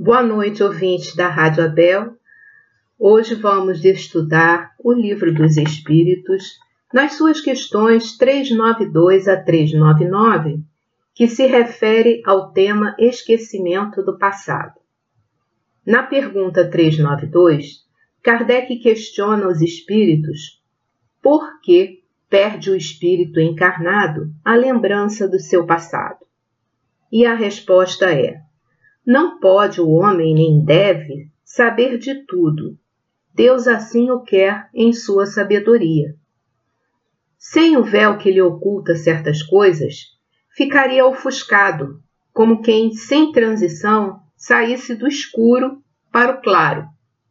Boa noite, ouvintes da Rádio Abel. Hoje vamos estudar o Livro dos Espíritos nas suas questões 392 a 399, que se refere ao tema esquecimento do passado. Na pergunta 392, Kardec questiona os espíritos por que perde o espírito encarnado a lembrança do seu passado. E a resposta é: não pode o homem nem deve saber de tudo. Deus assim o quer em sua sabedoria. Sem o véu que lhe oculta certas coisas, ficaria ofuscado, como quem, sem transição, saísse do escuro para o claro.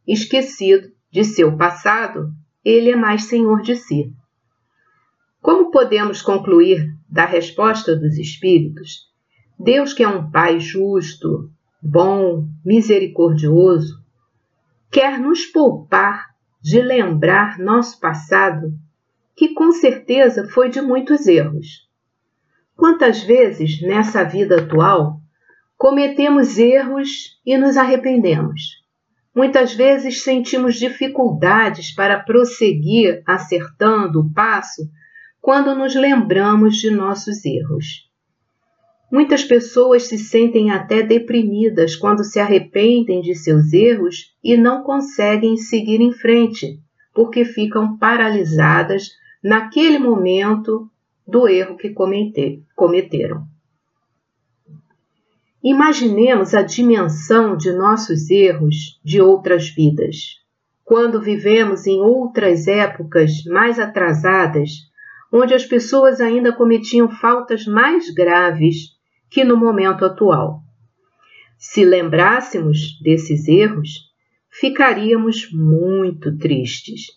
Esquecido de seu passado, ele é mais senhor de si. Como podemos concluir da resposta dos espíritos, Deus, que é um Pai justo, bom, misericordioso, quer nos poupar de lembrar nosso passado, que com certeza foi de muitos erros. Quantas vezes nessa vida atual cometemos erros e nos arrependemos? Muitas vezes sentimos dificuldades para prosseguir acertando o passo quando nos lembramos de nossos erros. Muitas pessoas se sentem até deprimidas quando se arrependem de seus erros e não conseguem seguir em frente, porque ficam paralisadas naquele momento do erro que cometeram. Imaginemos a dimensão de nossos erros de outras vidas. Quando vivemos em outras épocas mais atrasadas, onde as pessoas ainda cometiam faltas mais graves que no momento atual. Se lembrássemos desses erros, ficaríamos muito tristes.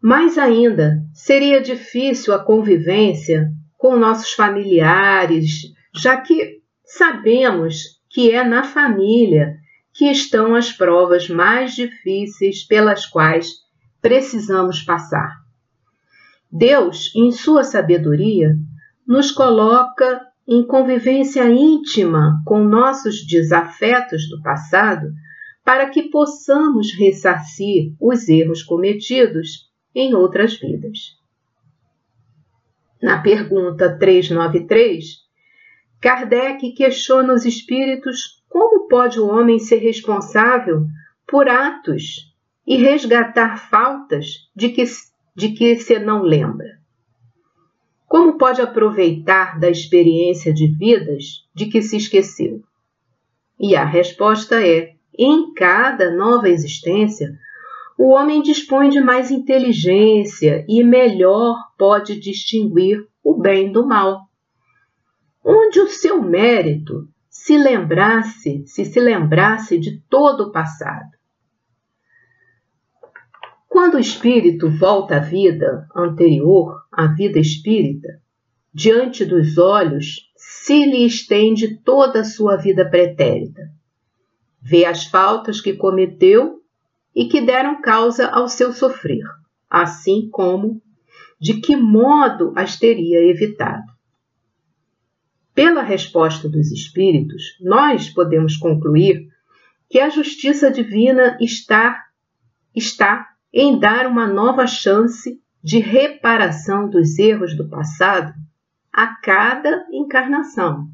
Mais ainda, seria difícil a convivência com nossos familiares, já que sabemos que é na família que estão as provas mais difíceis pelas quais precisamos passar. Deus, em sua sabedoria, nos coloca em convivência íntima com nossos desafetos do passado, para que possamos ressarcir os erros cometidos em outras vidas. Na pergunta 393, Kardec questiona os espíritos como pode o homem ser responsável por atos e resgatar faltas de que, de que se não lembra. Como pode aproveitar da experiência de vidas de que se esqueceu? E a resposta é: em cada nova existência, o homem dispõe de mais inteligência e melhor pode distinguir o bem do mal. Onde o seu mérito se lembrasse, se se lembrasse de todo o passado. Quando o espírito volta à vida anterior, à vida espírita, diante dos olhos se lhe estende toda a sua vida pretérita. Vê as faltas que cometeu e que deram causa ao seu sofrer, assim como de que modo as teria evitado. Pela resposta dos espíritos, nós podemos concluir que a justiça divina está está em dar uma nova chance de reparação dos erros do passado a cada encarnação,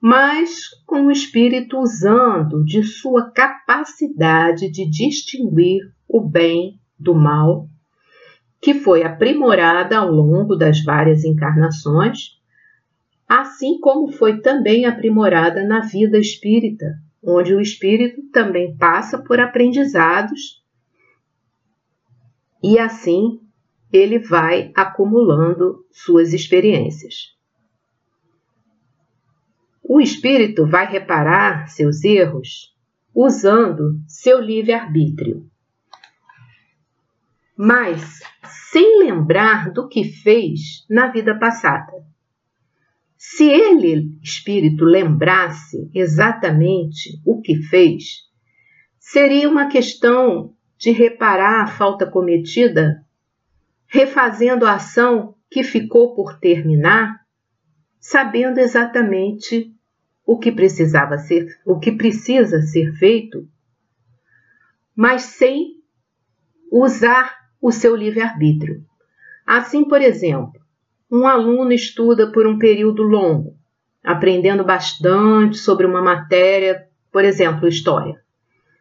mas com o espírito usando de sua capacidade de distinguir o bem do mal, que foi aprimorada ao longo das várias encarnações, assim como foi também aprimorada na vida espírita, onde o espírito também passa por aprendizados e assim ele vai acumulando suas experiências. O espírito vai reparar seus erros usando seu livre-arbítrio. Mas sem lembrar do que fez na vida passada. Se ele, espírito, lembrasse exatamente o que fez, seria uma questão de reparar a falta cometida, refazendo a ação que ficou por terminar, sabendo exatamente o que precisava ser, o que precisa ser feito, mas sem usar o seu livre-arbítrio. Assim, por exemplo, um aluno estuda por um período longo, aprendendo bastante sobre uma matéria, por exemplo, história.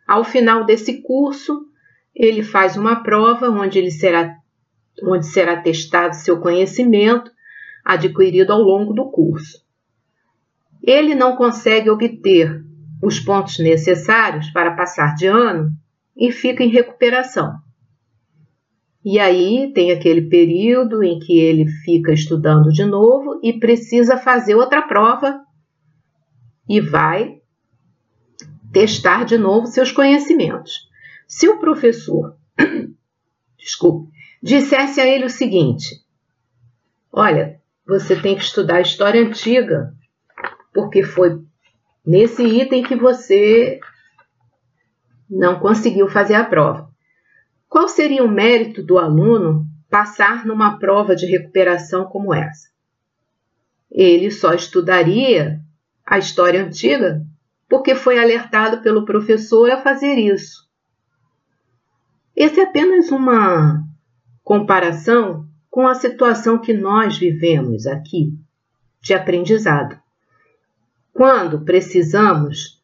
Ao final desse curso, ele faz uma prova onde ele será onde será testado seu conhecimento adquirido ao longo do curso. Ele não consegue obter os pontos necessários para passar de ano e fica em recuperação. E aí tem aquele período em que ele fica estudando de novo e precisa fazer outra prova e vai testar de novo seus conhecimentos. Se o professor, desculpe, dissesse a ele o seguinte: Olha, você tem que estudar história antiga, porque foi nesse item que você não conseguiu fazer a prova. Qual seria o mérito do aluno passar numa prova de recuperação como essa? Ele só estudaria a história antiga porque foi alertado pelo professor a fazer isso. Esse é apenas uma comparação com a situação que nós vivemos aqui de aprendizado. Quando precisamos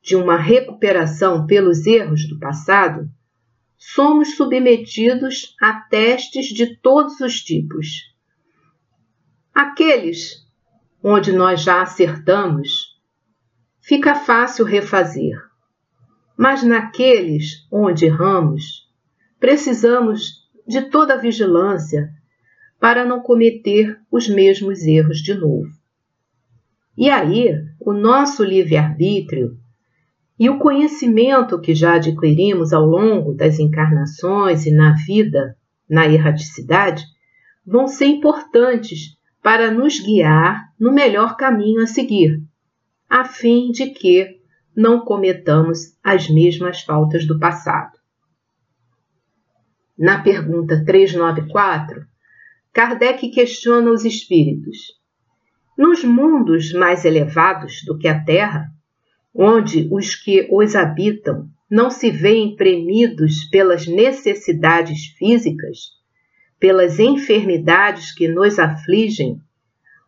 de uma recuperação pelos erros do passado, somos submetidos a testes de todos os tipos. Aqueles onde nós já acertamos, fica fácil refazer. Mas naqueles onde erramos, precisamos de toda a vigilância para não cometer os mesmos erros de novo. E aí, o nosso livre-arbítrio e o conhecimento que já adquirimos ao longo das encarnações e na vida, na erraticidade, vão ser importantes para nos guiar no melhor caminho a seguir, a fim de que não cometamos as mesmas faltas do passado. Na pergunta 394, Kardec questiona os espíritos. Nos mundos mais elevados do que a Terra, onde os que os habitam não se veem premidos pelas necessidades físicas, pelas enfermidades que nos afligem,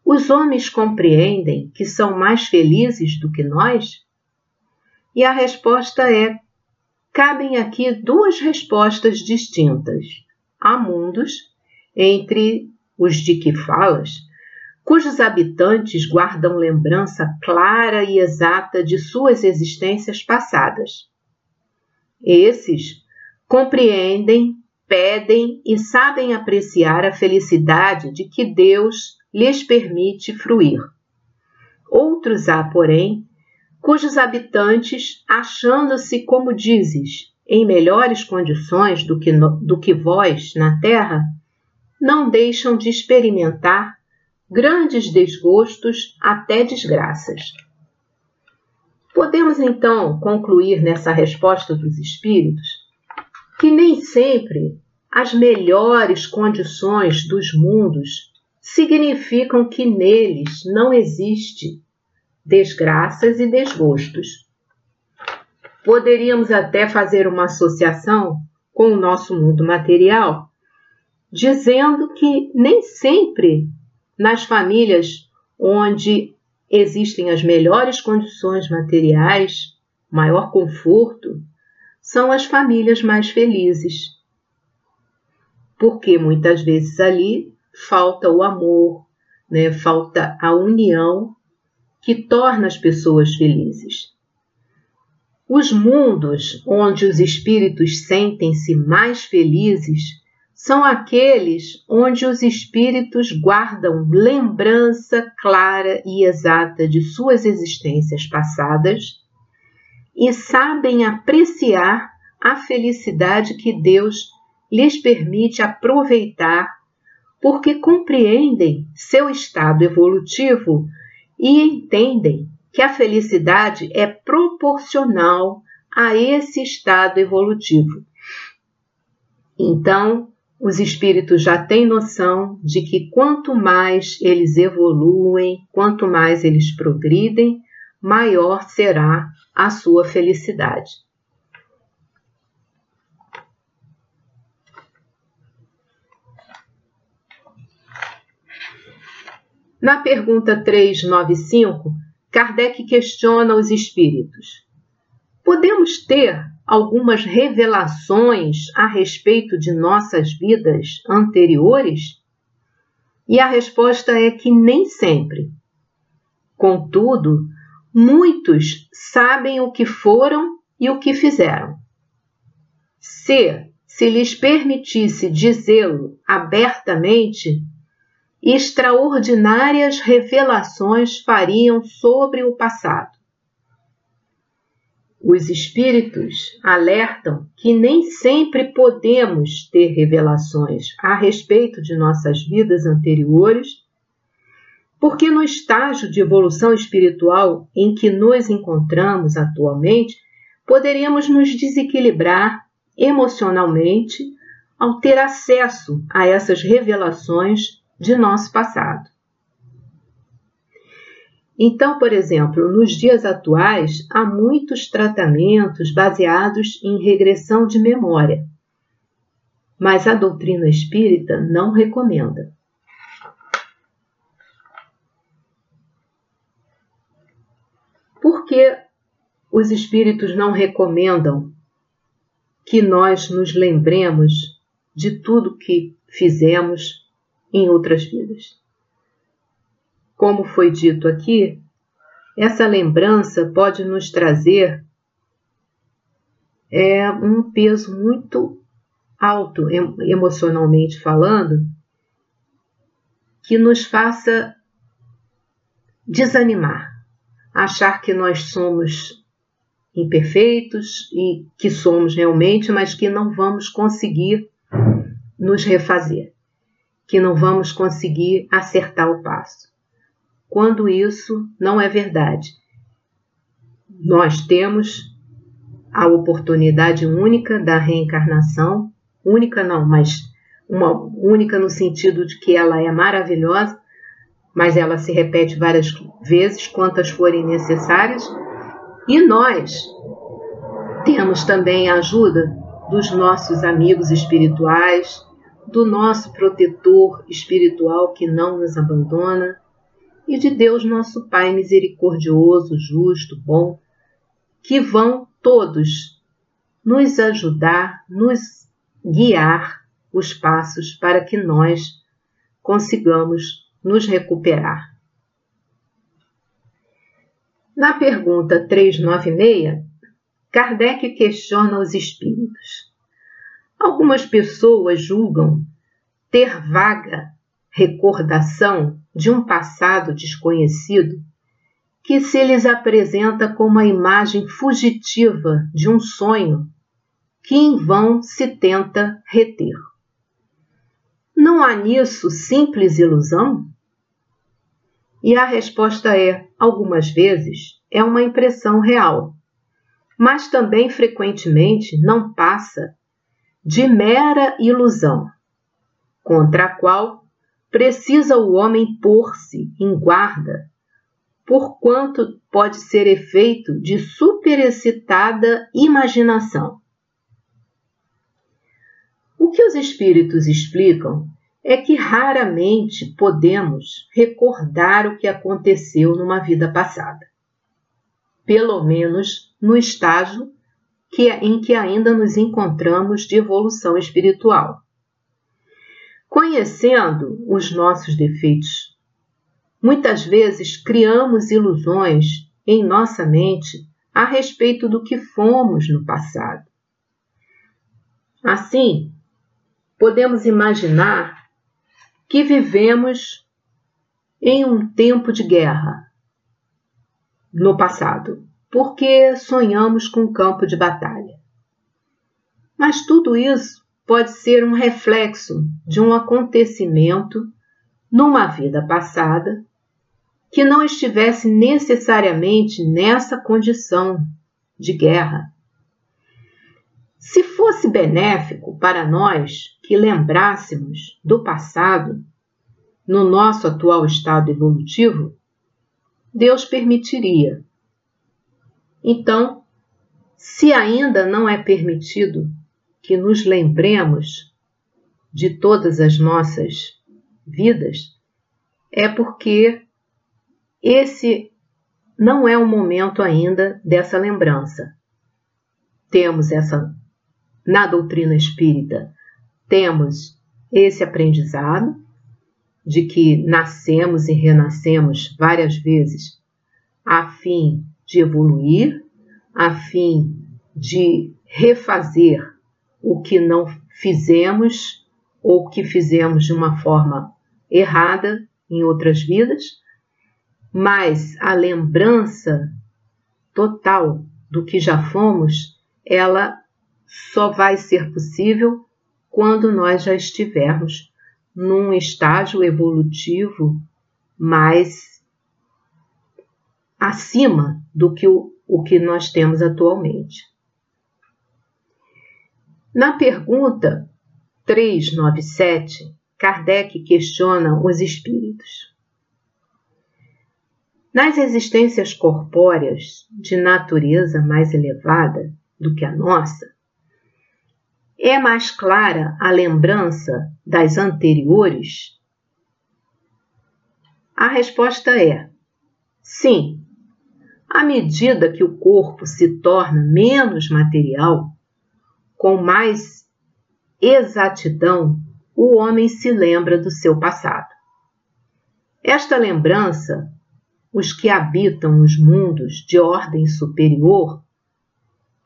os homens compreendem que são mais felizes do que nós? E a resposta é: cabem aqui duas respostas distintas. Há mundos, entre os de que falas, cujos habitantes guardam lembrança clara e exata de suas existências passadas. Esses compreendem, pedem e sabem apreciar a felicidade de que Deus lhes permite fruir. Outros há, porém, cujos habitantes, achando-se, como dizes, em melhores condições do que, no, do que vós na terra, não deixam de experimentar grandes desgostos até desgraças. Podemos então concluir nessa resposta dos espíritos que nem sempre as melhores condições dos mundos significam que neles não existe desgraças e desgostos. Poderíamos até fazer uma associação com o nosso mundo material, dizendo que nem sempre nas famílias onde existem as melhores condições materiais, maior conforto, são as famílias mais felizes. Porque muitas vezes ali falta o amor, né? falta a união que torna as pessoas felizes. Os mundos onde os espíritos sentem-se mais felizes são aqueles onde os espíritos guardam lembrança clara e exata de suas existências passadas e sabem apreciar a felicidade que Deus lhes permite aproveitar, porque compreendem seu estado evolutivo e entendem que a felicidade é proporcional a esse estado evolutivo. Então, os espíritos já têm noção de que quanto mais eles evoluem, quanto mais eles progridem, maior será a sua felicidade. Na pergunta 395, Kardec questiona os espíritos. Podemos ter algumas revelações a respeito de nossas vidas anteriores? E a resposta é que nem sempre. Contudo, muitos sabem o que foram e o que fizeram. Se se lhes permitisse dizê-lo abertamente, extraordinárias revelações fariam sobre o passado. Os espíritos alertam que nem sempre podemos ter revelações a respeito de nossas vidas anteriores, porque no estágio de evolução espiritual em que nos encontramos atualmente, poderíamos nos desequilibrar emocionalmente ao ter acesso a essas revelações de nosso passado. Então, por exemplo, nos dias atuais, há muitos tratamentos baseados em regressão de memória, mas a doutrina espírita não recomenda. Por que os espíritos não recomendam que nós nos lembremos de tudo que fizemos em outras vidas. Como foi dito aqui, essa lembrança pode nos trazer é, um peso muito alto emocionalmente falando, que nos faça desanimar, achar que nós somos imperfeitos e que somos realmente, mas que não vamos conseguir nos refazer que não vamos conseguir acertar o passo. Quando isso não é verdade, nós temos a oportunidade única da reencarnação, única não, mas uma única no sentido de que ela é maravilhosa, mas ela se repete várias vezes, quantas forem necessárias, e nós temos também a ajuda dos nossos amigos espirituais, do nosso protetor espiritual que não nos abandona e de Deus, nosso Pai misericordioso, justo, bom, que vão todos nos ajudar, nos guiar os passos para que nós consigamos nos recuperar. Na pergunta 396, Kardec questiona os espíritos. Algumas pessoas julgam ter vaga recordação de um passado desconhecido que se lhes apresenta como a imagem fugitiva de um sonho que em vão se tenta reter. Não há nisso simples ilusão? E a resposta é: algumas vezes é uma impressão real, mas também frequentemente não passa de mera ilusão, contra a qual precisa o homem pôr-se em guarda, porquanto pode ser efeito de superexcitada imaginação. O que os espíritos explicam é que raramente podemos recordar o que aconteceu numa vida passada, pelo menos no estágio que, em que ainda nos encontramos de evolução espiritual. Conhecendo os nossos defeitos, muitas vezes criamos ilusões em nossa mente a respeito do que fomos no passado. Assim, podemos imaginar que vivemos em um tempo de guerra no passado porque sonhamos com um campo de batalha. Mas tudo isso pode ser um reflexo de um acontecimento numa vida passada que não estivesse necessariamente nessa condição de guerra. Se fosse benéfico para nós que lembrássemos do passado no nosso atual estado evolutivo, Deus permitiria Então, se ainda não é permitido que nos lembremos de todas as nossas vidas, é porque esse não é o momento ainda dessa lembrança. Temos essa na doutrina espírita, temos esse aprendizado de que nascemos e renascemos várias vezes a fim de evoluir, a fim de refazer o que não fizemos ou que fizemos de uma forma errada em outras vidas, mas a lembrança total do que já fomos, ela só vai ser possível quando nós já estivermos num estágio evolutivo mais acima do que o, o que nós temos atualmente. Na pergunta 397, Kardec questiona os espíritos. Nas existências corpóreas de natureza mais elevada do que a nossa, é mais clara a lembrança das anteriores? A resposta é: sim. À medida que o corpo se torna menos material, com mais exatidão, o homem se lembra do seu passado. Esta lembrança, os que habitam os mundos de ordem superior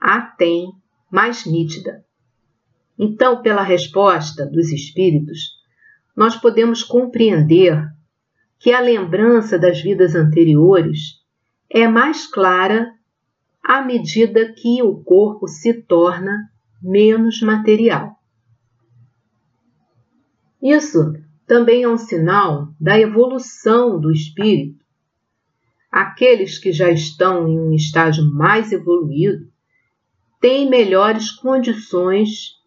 a têm mais nítida. Então, pela resposta dos espíritos, nós podemos compreender que a lembrança das vidas anteriores é mais clara à medida que o corpo se torna menos material. Isso também é um sinal da evolução do espírito. Aqueles que já estão em um estágio mais evoluído têm melhores condições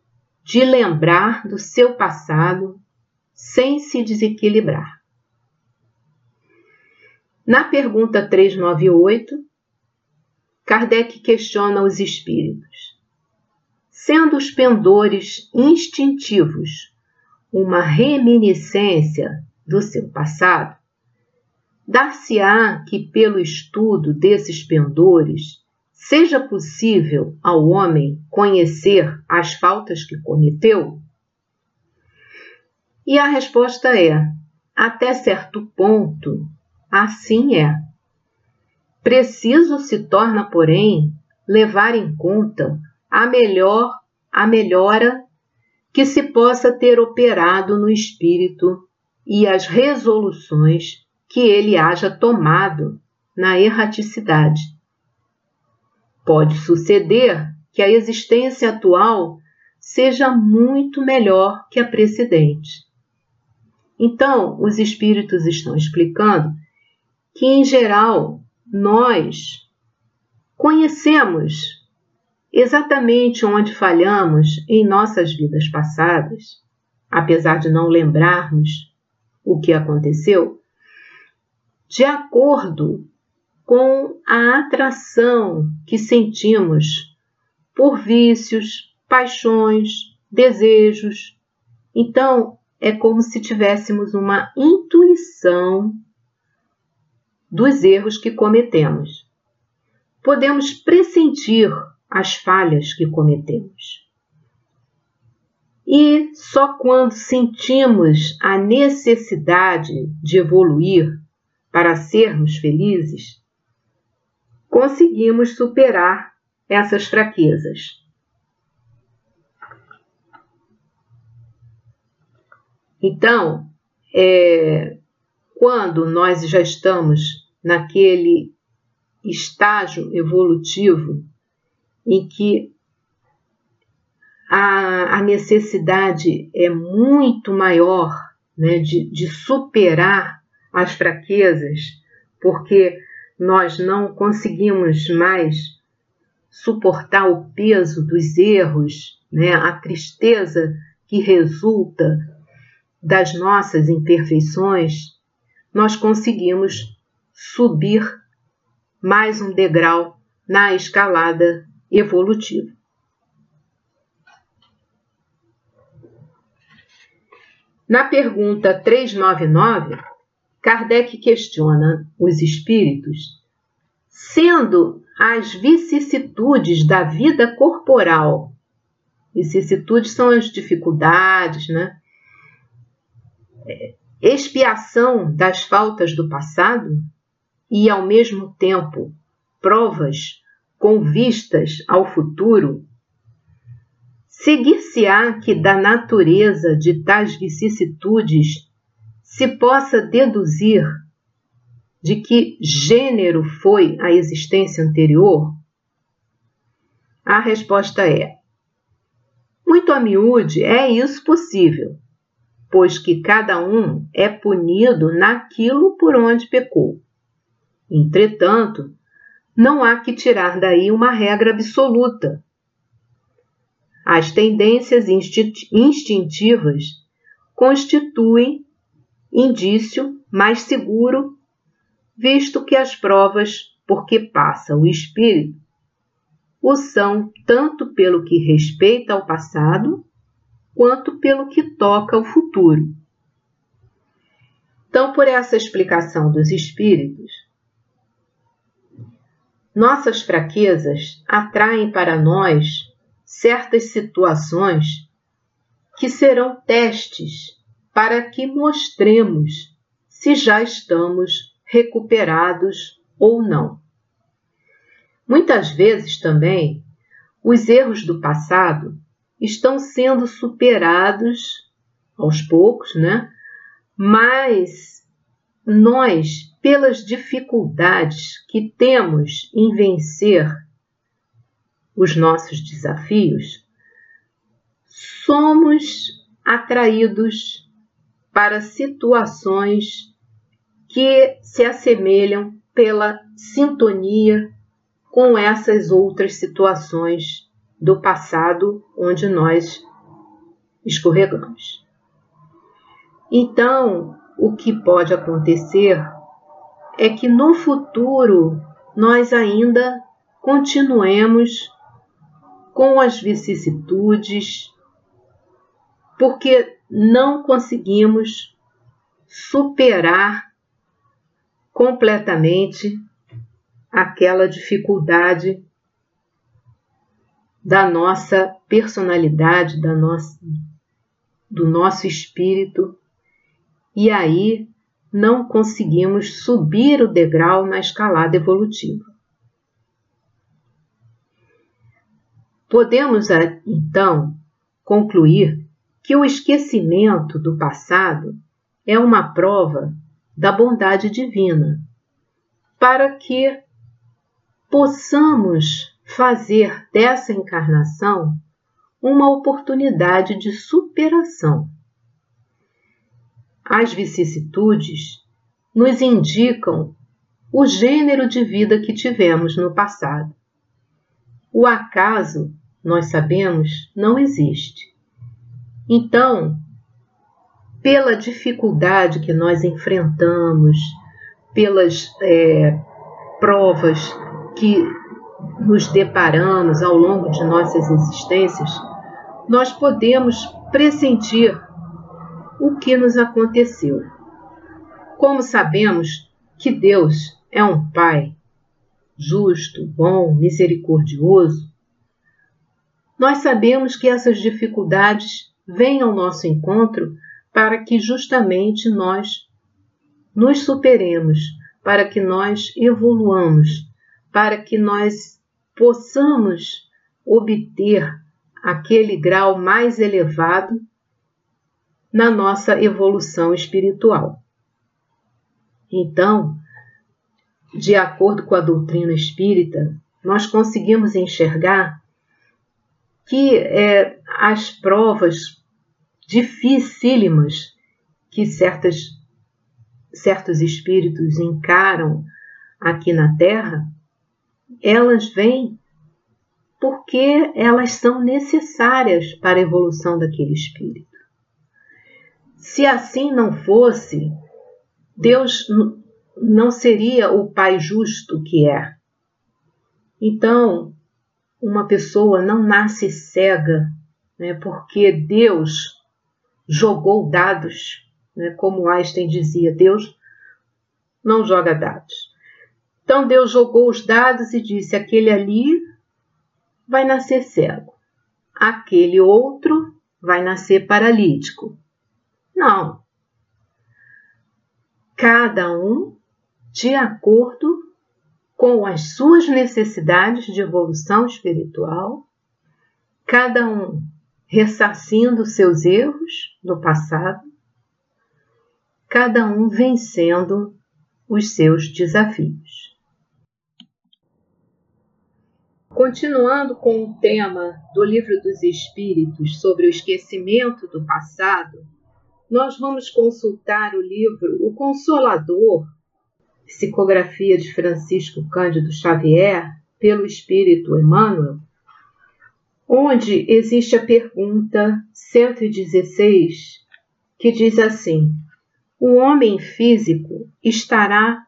de lembrar do seu passado sem se desequilibrar. Na pergunta 398, Kardec questiona os espíritos. Sendo os pendores instintivos uma reminiscência do seu passado, dar-se-á que, pelo estudo desses pendores, seja possível ao homem conhecer as faltas que cometeu? E a resposta é: até certo ponto, assim é. Preciso se torna, porém, levar em conta a melhor a melhora que se possa ter operado no espírito e as resoluções que ele haja tomado na erraticidade Pode suceder que a existência atual seja muito melhor que a precedente. Então, os espíritos estão explicando que, em geral, nós conhecemos exatamente onde falhamos em nossas vidas passadas, apesar de não lembrarmos o que aconteceu, de acordo com a atração que sentimos por vícios, paixões, desejos. Então, é como se tivéssemos uma intuição dos erros que cometemos. Podemos pressentir as falhas que cometemos. E só quando sentimos a necessidade de evoluir para sermos felizes conseguimos superar essas fraquezas. Então, é, quando nós já estamos naquele estágio evolutivo em que a, a necessidade é muito maior né, de, de superar as fraquezas, porque nós não conseguimos mais suportar o peso dos erros, né, a tristeza que resulta das nossas imperfeições, nós conseguimos subir mais um degrau na escalada evolutiva. Na pergunta 399, Kardec questiona os espíritos, sendo as vicissitudes da vida corporal, vicissitudes são as dificuldades, né? expiação das faltas do passado e, ao mesmo tempo, provas com vistas ao futuro, seguir-se-á que da natureza de tais vicissitudes se possa deduzir de que gênero foi a existência anterior? A resposta é: muito a miúde é isso possível, pois que cada um é punido naquilo por onde pecou. Entretanto, não há que tirar daí uma regra absoluta. As tendências instintivas constituem indício mais seguro, visto que as provas por que passa o espírito o são tanto pelo que respeita ao passado quanto pelo que toca ao futuro. Então, por essa explicação dos espíritos, nossas fraquezas atraem para nós certas situações que serão testes para que mostremos se já estamos recuperados ou não. Muitas vezes também, os erros do passado estão sendo superados aos poucos, né? Mas nós, pelas dificuldades que temos em vencer os nossos desafios, somos atraídos para situações que se assemelham pela sintonia com essas outras situações do passado onde nós escorregamos. Então, o que pode acontecer é que no futuro nós ainda continuemos com as vicissitudes, porque não conseguimos superar completamente aquela dificuldade da nossa personalidade, da nossa, do nosso espírito, e aí não conseguimos subir o degrau na escalada evolutiva. Podemos então concluir que o esquecimento do passado é uma prova da bondade divina, para que possamos fazer dessa encarnação uma oportunidade de superação. As vicissitudes nos indicam o gênero de vida que tivemos no passado. O acaso, nós sabemos, não existe. Então, pela dificuldade que nós enfrentamos, pelas é, provas que nos deparamos ao longo de nossas existências, nós podemos pressentir o que nos aconteceu. Como sabemos que Deus é um Pai justo, bom, misericordioso, nós sabemos que essas dificuldades vêm ao nosso encontro para que justamente nós nos superemos, para que nós evoluamos, para que nós possamos obter aquele grau mais elevado na nossa evolução espiritual. Então, de acordo com a doutrina espírita, nós conseguimos enxergar que é, as provas dificílimas que certas, certos espíritos encaram aqui na Terra elas vêm porque elas são necessárias para a evolução daquele espírito. Se assim não fosse, Deus não seria o Pai justo que é. Então, uma pessoa não nasce cega, né, porque Deus jogou dados, né, como Einstein dizia, Deus não joga dados. Então Deus jogou os dados e disse: aquele ali vai nascer cego, aquele outro vai nascer paralítico. Não. Cada um de acordo com as suas necessidades de evolução espiritual, cada um ressarcindo seus erros no passado, cada um vencendo os seus desafios. Continuando com o tema do Livro dos Espíritos sobre o esquecimento do passado, nós vamos consultar o livro O Consolador, psicografia de Francisco Cândido Xavier, pelo Espírito Emmanuel, onde existe a pergunta 116, que diz assim: O homem físico estará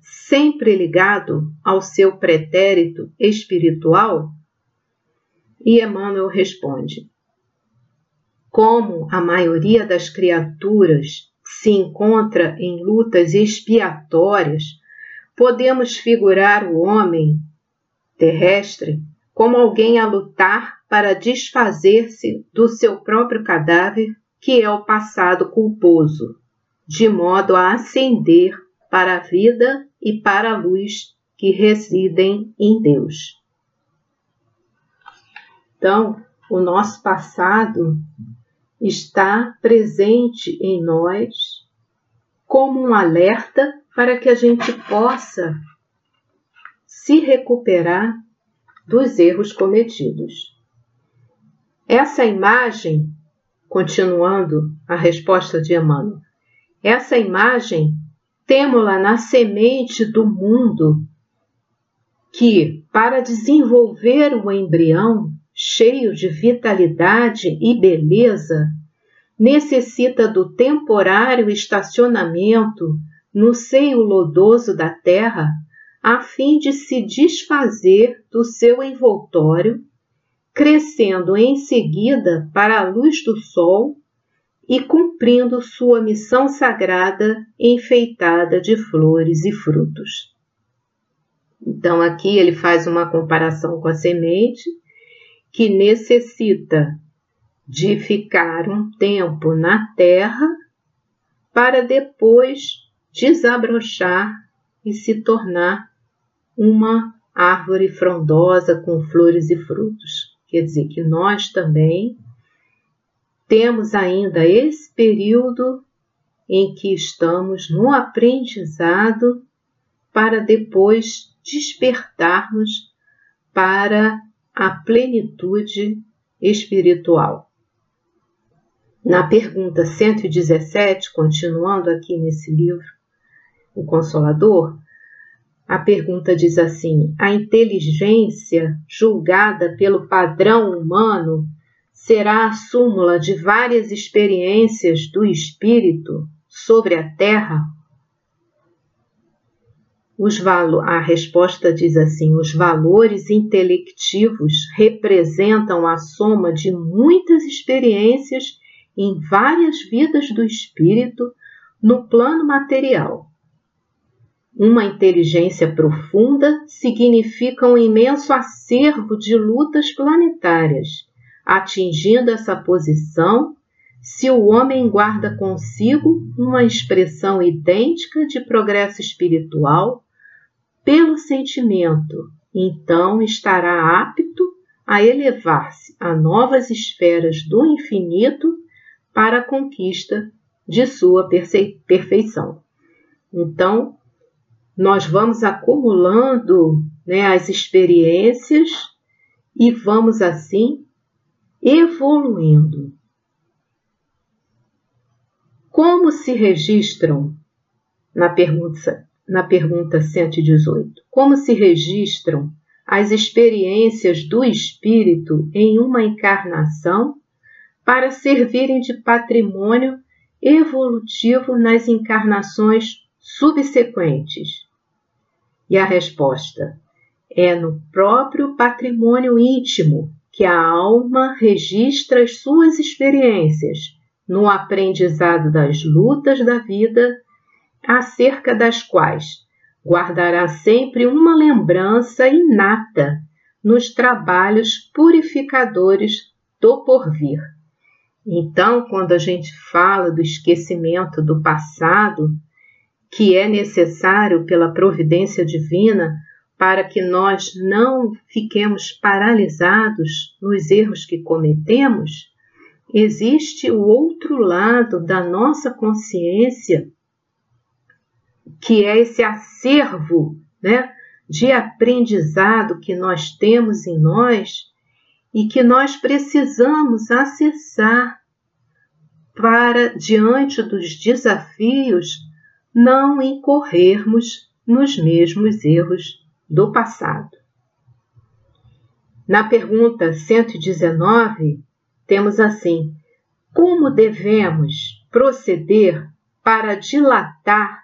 sempre ligado ao seu pretérito espiritual? E Emmanuel responde: Como a maioria das criaturas se encontra em lutas expiatórias, podemos figurar o homem terrestre como alguém a lutar para desfazer-se do seu próprio cadáver, que é o passado culposo, de modo a ascender para a vida e para a luz que residem em Deus. Então, o nosso passado está presente em nós como um alerta para que a gente possa se recuperar dos erros cometidos. Essa imagem, continuando a resposta de Emmanuel, essa imagem temos-la na semente do mundo que, para desenvolver o embrião cheio de vitalidade e beleza, necessita do temporário estacionamento no seio lodoso da terra, a fim de se desfazer do seu envoltório, crescendo em seguida para a luz do sol e cumprindo sua missão sagrada enfeitada de flores e frutos. Então, aqui ele faz uma comparação com a semente que necessita de ficar um tempo na terra para depois desabrochar e se tornar uma árvore frondosa com flores e frutos. Quer dizer que nós também temos ainda esse período em que estamos no aprendizado para depois despertarmos para a plenitude espiritual. Na pergunta 117, continuando aqui nesse livro, O Consolador, a pergunta diz assim: a inteligência julgada pelo padrão humano será a súmula de várias experiências do espírito sobre a Terra? Os valo a resposta diz assim: os valores intelectivos representam a soma de muitas experiências em várias vidas do espírito no plano material. Uma inteligência profunda significa um imenso acervo de lutas planetárias Atingindo essa posição, se o homem guarda consigo uma expressão idêntica de progresso espiritual, pelo sentimento, então estará apto a elevar-se a novas esferas do infinito para a conquista de sua perfeição. Então, nós vamos acumulando né, as experiências e vamos assim evoluindo. Como se registram, na pergunta, na pergunta 118, como se registram as experiências do espírito em uma encarnação para servirem de patrimônio evolutivo nas encarnações subsequentes? E a resposta: É no próprio patrimônio íntimo que a alma registra as suas experiências no aprendizado das lutas da vida, acerca das quais guardará sempre uma lembrança inata nos trabalhos purificadores do porvir. Então, quando a gente fala do esquecimento do passado, que é necessário pela providência divina para que nós não fiquemos paralisados nos erros que cometemos, existe o outro lado da nossa consciência, que é esse acervo né, de aprendizado que nós temos em nós e que nós precisamos acessar para, diante dos desafios, não incorrermos nos mesmos erros do passado. Na pergunta 119, temos assim: como devemos proceder para dilatar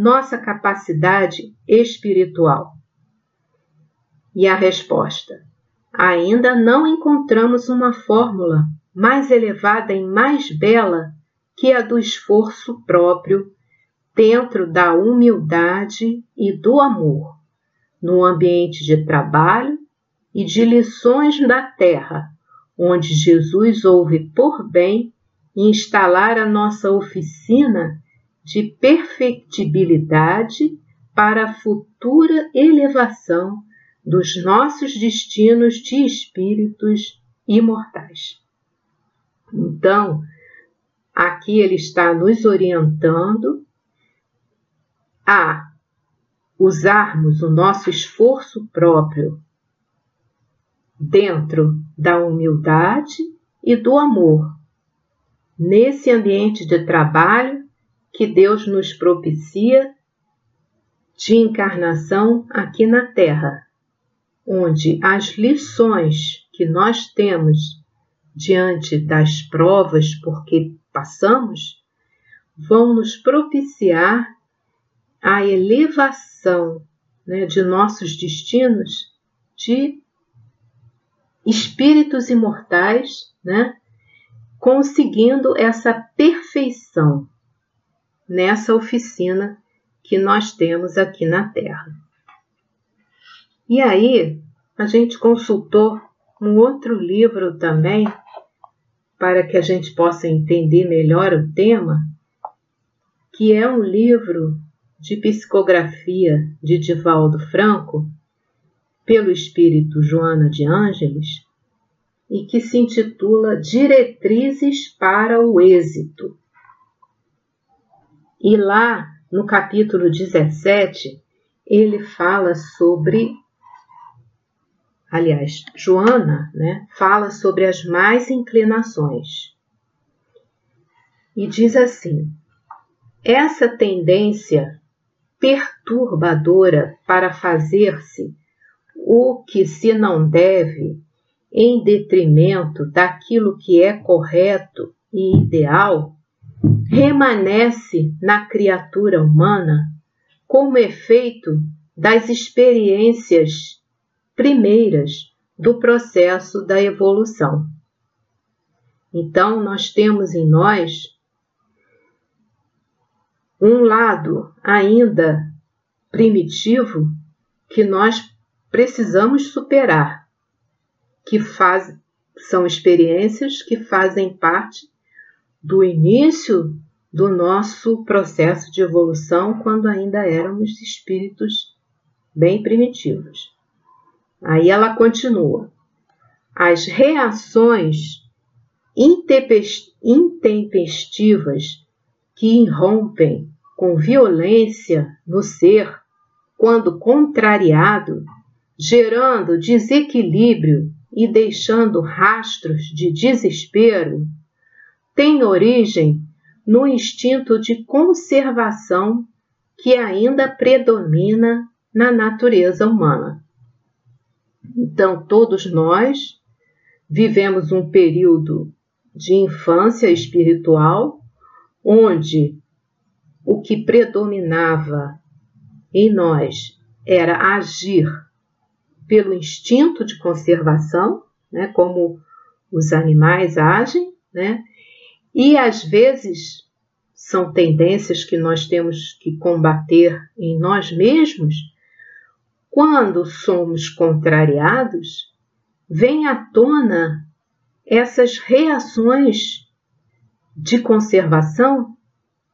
nossa capacidade espiritual? E a resposta: ainda não encontramos uma fórmula mais elevada e mais bela que a do esforço próprio dentro da humildade e do amor, no ambiente de trabalho e de lições da terra, onde Jesus ouve por bem instalar a nossa oficina de perfectibilidade para a futura elevação dos nossos destinos de espíritos imortais. Então, aqui ele está nos orientando a usarmos o nosso esforço próprio dentro da humildade e do amor, nesse ambiente de trabalho que Deus nos propicia de encarnação aqui na Terra onde as lições que nós temos diante das provas por que passamos vão nos propiciar a elevação né, de nossos destinos de espíritos imortais, né, conseguindo essa perfeição nessa oficina que nós temos aqui na Terra. E aí a gente consultou um outro livro também para que a gente possa entender melhor o tema, que é um livro de psicografia de Divaldo Franco, pelo espírito Joana de Ângeles, e que se intitula Diretrizes para o Êxito. E lá, no capítulo 17, ele fala sobre aliás, Joana, né, fala sobre as mais inclinações. E diz assim: essa tendência perturbadora para fazer-se o que se não deve, em detrimento daquilo que é correto e ideal, remanesce na criatura humana como efeito das experiências primeiras do processo da evolução. Então, nós temos em nós um lado ainda primitivo que nós precisamos superar, que faz, são experiências que fazem parte do início do nosso processo de evolução quando ainda éramos espíritos bem primitivos. Aí ela continua. As reações intempestivas que irrompem com violência no ser quando contrariado, gerando desequilíbrio e deixando rastros de desespero, têm origem no instinto de conservação que ainda predomina na natureza humana. Então, todos nós vivemos um período de infância espiritual onde o que predominava em nós era agir pelo instinto de conservação, né, como os animais agem, né, e às vezes são tendências que nós temos que combater em nós mesmos. Quando somos contrariados, vem à tona essas reações de conservação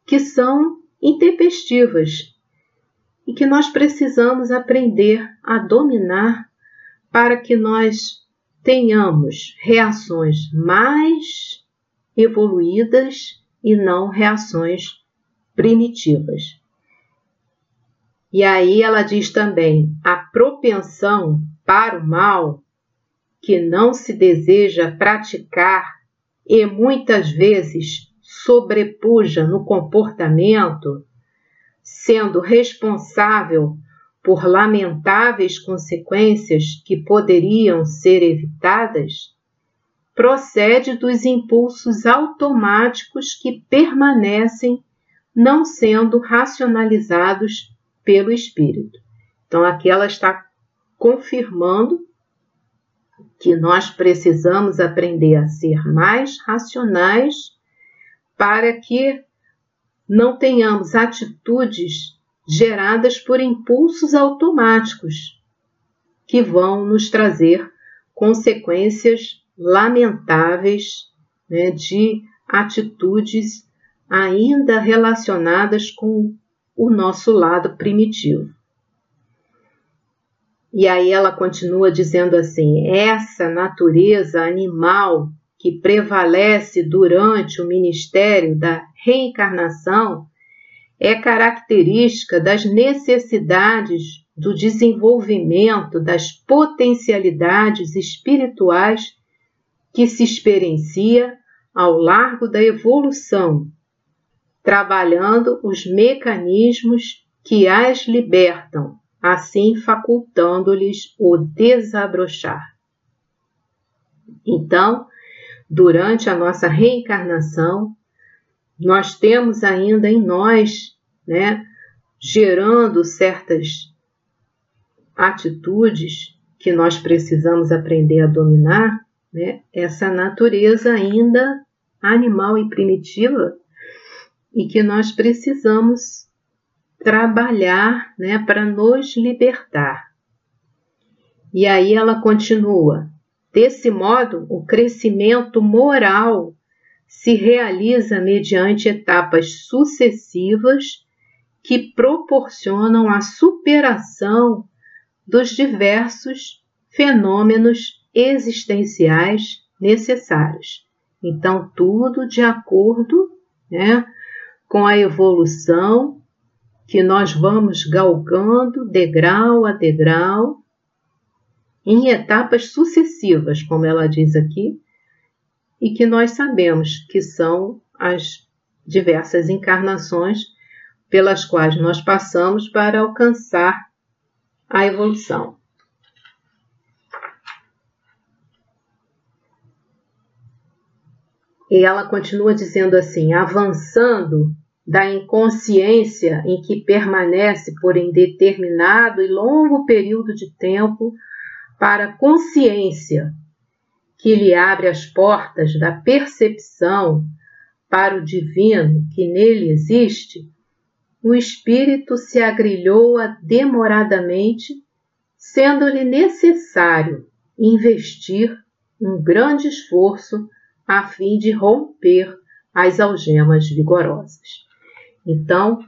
que são intempestivas e que nós precisamos aprender a dominar para que nós tenhamos reações mais evoluídas e não reações primitivas. E aí ela diz também: a propensão para o mal que não se deseja praticar e muitas vezes sobrepuja no comportamento, sendo responsável por lamentáveis consequências que poderiam ser evitadas, procede dos impulsos automáticos que permanecem não sendo racionalizados pelo espírito. Então aqui ela está confirmando que nós precisamos aprender a ser mais racionais para que não tenhamos atitudes geradas por impulsos automáticos que vão nos trazer consequências lamentáveis né, de atitudes ainda relacionadas com o nosso lado primitivo. E aí ela continua dizendo assim: essa natureza animal que prevalece durante o ministério da reencarnação é característica das necessidades do desenvolvimento das potencialidades espirituais que se experiencia ao largo da evolução, trabalhando os mecanismos que as libertam assim facultando-lhes o desabrochar. Então, durante a nossa reencarnação, nós temos ainda em nós, né, gerando certas atitudes que nós precisamos aprender a dominar, né, essa natureza ainda animal e primitiva e que nós precisamos trabalhar né, para nos libertar. E aí ela continua: desse modo, o crescimento moral se realiza mediante etapas sucessivas que proporcionam a superação dos diversos fenômenos existenciais necessários. Então, tudo de acordo né, com a evolução que nós vamos galgando degrau a degrau em etapas sucessivas, como ela diz aqui, e que nós sabemos que são as diversas encarnações pelas quais nós passamos para alcançar a evolução. E ela continua dizendo assim: avançando da inconsciência em que permanece por indeterminado e longo período de tempo para a consciência que lhe abre as portas da percepção para o divino que nele existe, o espírito se agrilhoa demoradamente, sendo-lhe necessário investir um grande esforço a fim de romper as algemas vigorosas. Então,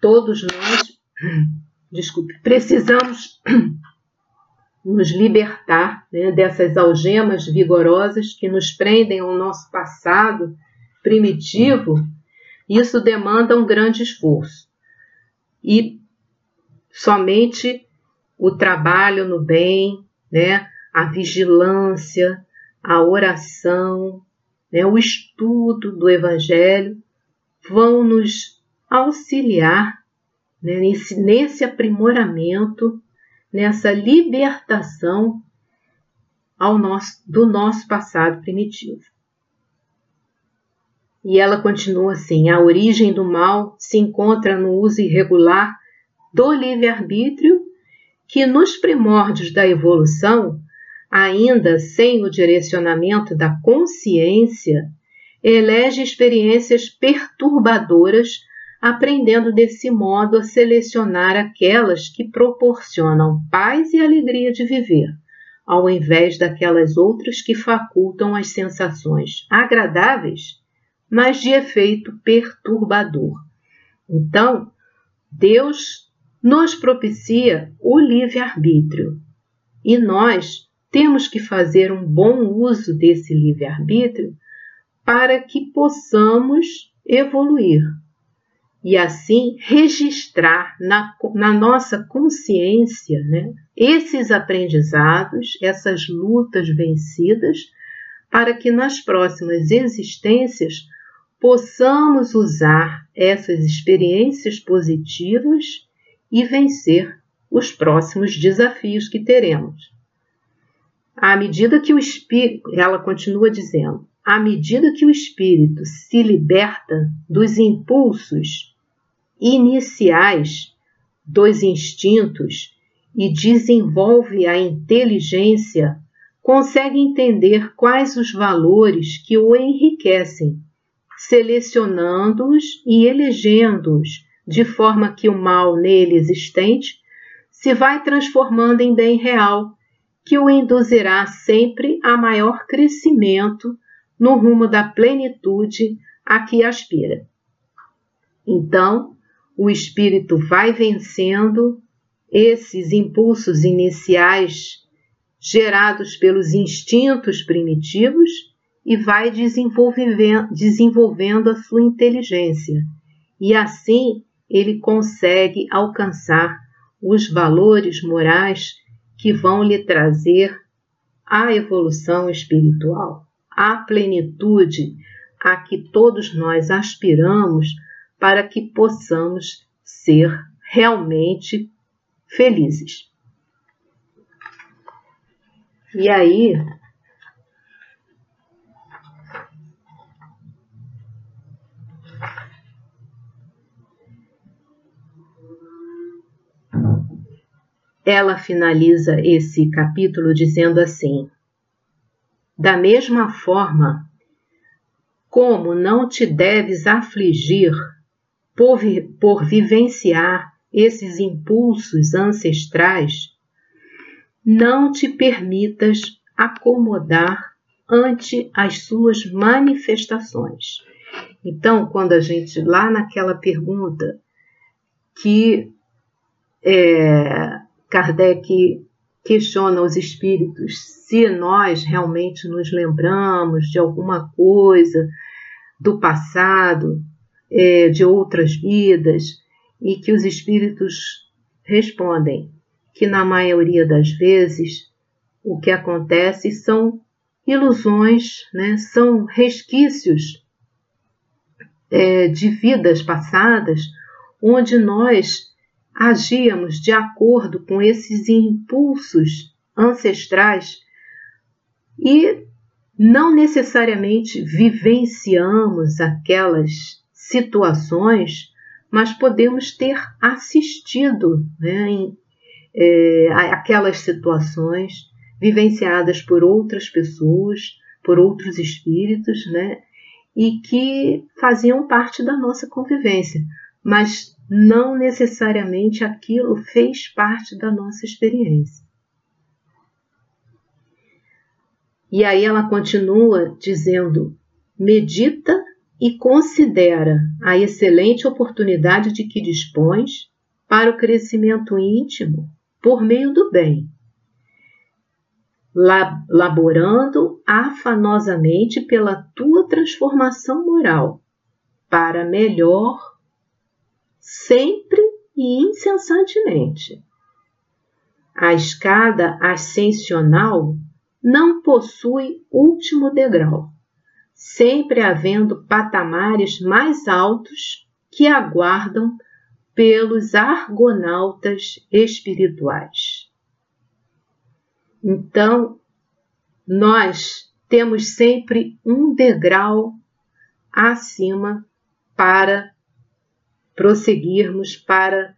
todos nós, desculpe, precisamos nos libertar né, dessas algemas vigorosas que nos prendem ao nosso passado primitivo. Isso demanda um grande esforço. E somente o trabalho no bem, né, a vigilância, a oração, né, o estudo do Evangelho vão nos auxiliar né, nesse, nesse aprimoramento, nessa libertação ao nosso, do nosso passado primitivo. E ela continua assim: a origem do mal se encontra no uso irregular do livre-arbítrio que nos primórdios da evolução, ainda sem o direcionamento da consciência, elege experiências perturbadoras, aprendendo desse modo a selecionar aquelas que proporcionam paz e alegria de viver, ao invés daquelas outras que facultam as sensações agradáveis, mas de efeito perturbador. Então, Deus nos propicia o livre-arbítrio e nós temos que fazer um bom uso desse livre-arbítrio para que possamos evoluir e assim registrar na, na nossa consciência né, esses aprendizados, essas lutas vencidas, para que nas próximas existências possamos usar essas experiências positivas e vencer os próximos desafios que teremos. À medida que o espírito, ela continua dizendo, à medida que o espírito se liberta dos impulsos iniciais dos instintos e desenvolve a inteligência, consegue entender quais os valores que o enriquecem, selecionando-os e elegendo-os, de forma que o mal nele existente se vai transformando em bem real, que o induzirá sempre a maior crescimento no rumo da plenitude a que aspira. Então, o espírito vai vencendo esses impulsos iniciais gerados pelos instintos primitivos e vai desenvolvendo, a sua inteligência. E assim ele consegue alcançar os valores morais que vão lhe trazer a evolução espiritual a plenitude a que todos nós aspiramos para que possamos ser realmente felizes. E aí, ela finaliza esse capítulo dizendo assim: da mesma forma, como não te deves afligir por, vi por vivenciar esses impulsos ancestrais, não te permitas acomodar ante as suas manifestações. Então, quando a gente, lá naquela pergunta que é, Kardec questiona os espíritos se nós realmente nos lembramos de alguma coisa do passado, é, de outras vidas, e que os espíritos respondem que, na maioria das vezes, o que acontece são ilusões, né? são resquícios é, de vidas passadas, onde nós agíamos de acordo com esses impulsos ancestrais e não necessariamente vivenciamos aquelas situações, mas podemos ter assistido né, em, é, aquelas situações vivenciadas por outras pessoas, por outros espíritos, né, e que faziam parte da nossa convivência, mas não necessariamente aquilo fez parte da nossa experiência. E aí ela continua dizendo: medita e considera a excelente oportunidade de que dispões para o crescimento íntimo por meio do bem, laborando afanosamente pela tua transformação moral para melhor sempre e incessantemente. A escada ascensional não possui último degrau, sempre havendo patamares mais altos que aguardam pelos argonautas espirituais. Então, nós temos sempre um degrau acima para prosseguirmos para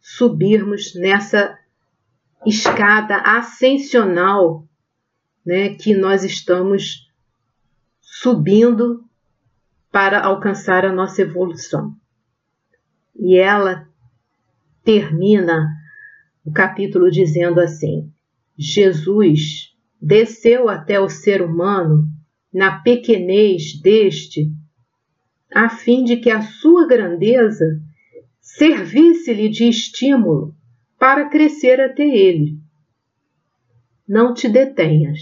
subirmos nessa escada ascensional né, que nós estamos subindo para alcançar a nossa evolução. E ela termina o capítulo dizendo assim: Jesus desceu até o ser humano na pequenez deste, a fim de que a sua grandeza servisse-lhe de estímulo para crescer até ele. Não te detenhas.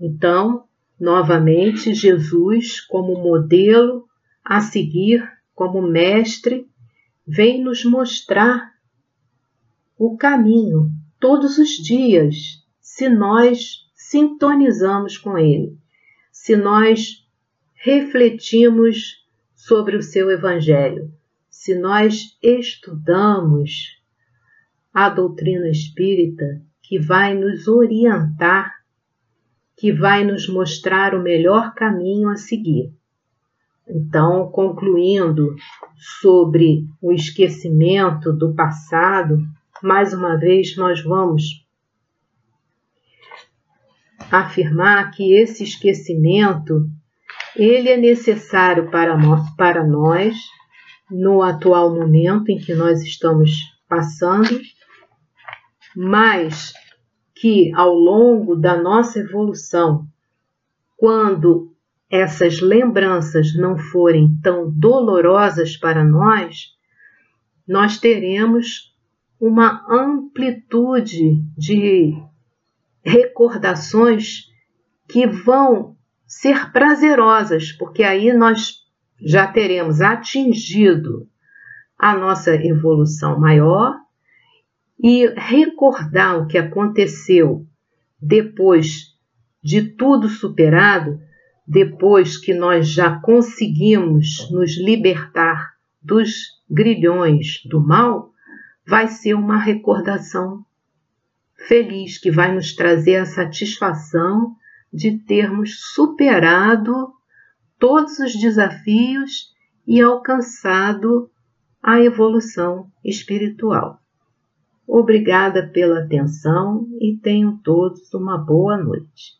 Então, novamente, Jesus, como modelo a seguir, como mestre, vem nos mostrar o caminho todos os dias, se nós sintonizamos com ele, se nós refletimos sobre o seu evangelho, se nós estudamos a doutrina espírita que vai nos orientar, que vai nos mostrar o melhor caminho a seguir. Então, concluindo sobre o esquecimento do passado, mais uma vez nós vamos afirmar que esse esquecimento ele é necessário para nós, para nós no atual momento em que nós estamos passando, mas que ao longo da nossa evolução, quando essas lembranças não forem tão dolorosas para nós, nós teremos uma amplitude de recordações que vão ser prazerosas, porque aí nós já teremos atingido a nossa evolução maior e recordar o que aconteceu depois de tudo superado depois que nós já conseguimos nos libertar dos grilhões do mal, vai ser uma recordação feliz que vai nos trazer a satisfação de termos superado todos os desafios e alcançado a evolução espiritual. Obrigada pela atenção e tenham todos uma boa noite.